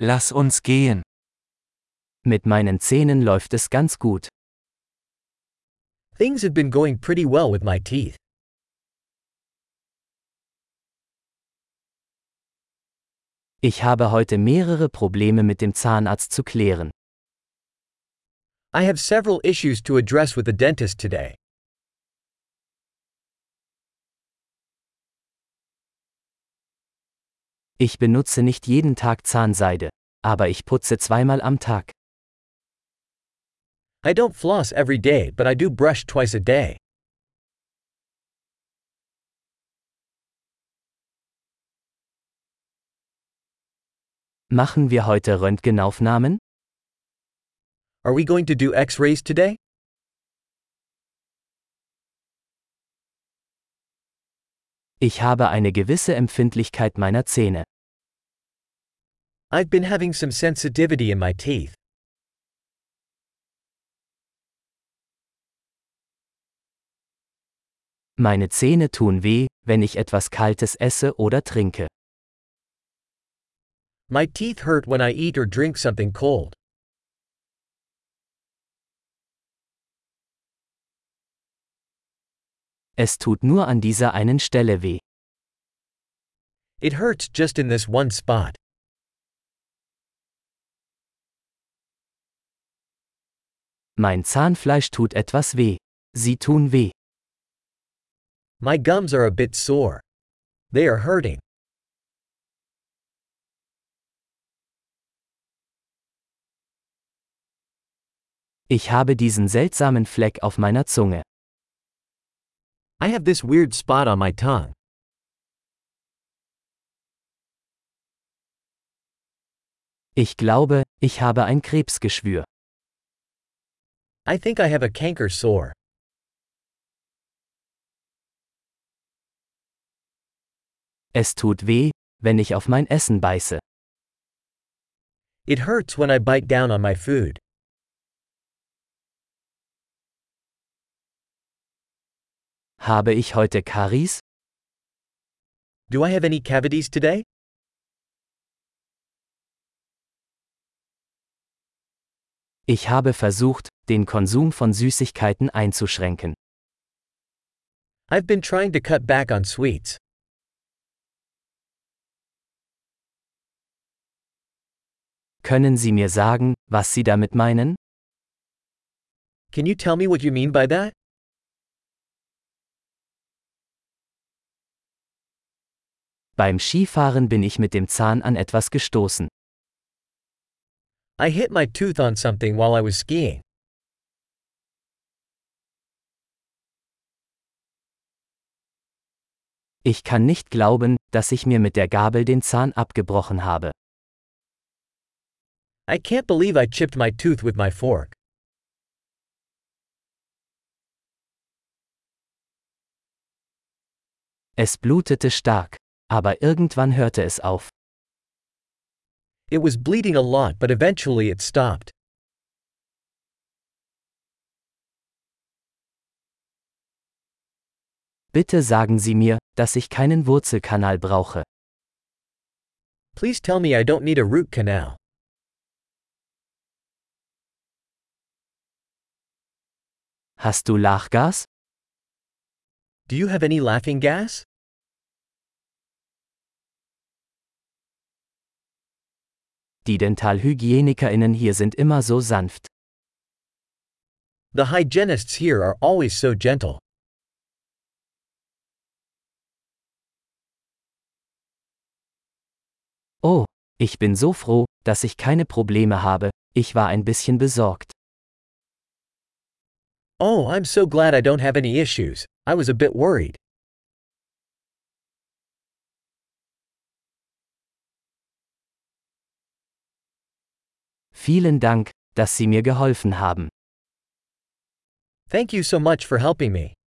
Lass uns gehen. Mit meinen Zähnen läuft es ganz gut. Things have been going pretty well with my teeth. Ich habe heute mehrere Probleme mit dem Zahnarzt zu klären. I have several issues to address with the dentist today. Ich benutze nicht jeden Tag Zahnseide, aber ich putze zweimal am Tag. I don't floss every day, but I do brush twice a day. Machen wir heute Röntgenaufnahmen? Are we going to do x rays today? Ich habe eine gewisse Empfindlichkeit meiner Zähne. I've been having some sensitivity in my teeth. Meine Zähne tun weh, wenn ich etwas Kaltes esse oder trinke. My teeth hurt when I eat or drink something cold. Es tut nur an dieser einen Stelle weh. It hurts just in this one spot. Mein Zahnfleisch tut etwas weh. Sie tun weh. My gums are a bit sore. They are hurting. Ich habe diesen seltsamen Fleck auf meiner Zunge. I have this weird spot on my tongue. Ich glaube, ich habe ein Krebsgeschwür. I think I have a canker sore. Es tut weh, wenn ich auf mein Essen beiße. It hurts when I bite down on my food. Habe ich heute Karies? Do I have any cavities today? Ich habe versucht, den Konsum von Süßigkeiten einzuschränken. I've been trying to cut back on sweets. Können Sie mir sagen, was Sie damit meinen? Can you tell me what you mean by that? Beim Skifahren bin ich mit dem Zahn an etwas gestoßen. I hit my tooth on something while I was skiing. Ich kann nicht glauben, dass ich mir mit der Gabel den Zahn abgebrochen habe. I can't believe I chipped my tooth with my fork. Es blutete stark, aber irgendwann hörte es auf. It was bleeding a lot, but eventually it stopped. Bitte sagen Sie mir, dass ich keinen Wurzelkanal brauche. Please tell me I don't need a root canal. Hast du Lachgas? Do you have any laughing gas? Die Dentalhygienikerinnen hier sind immer so sanft. The hygienists here are always so gentle. Oh, ich bin so froh, dass ich keine Probleme habe, ich war ein bisschen besorgt. Oh, I'm so glad I don't have any issues. I was a bit worried. Vielen Dank, dass Sie mir geholfen haben. Thank you so much for helping me.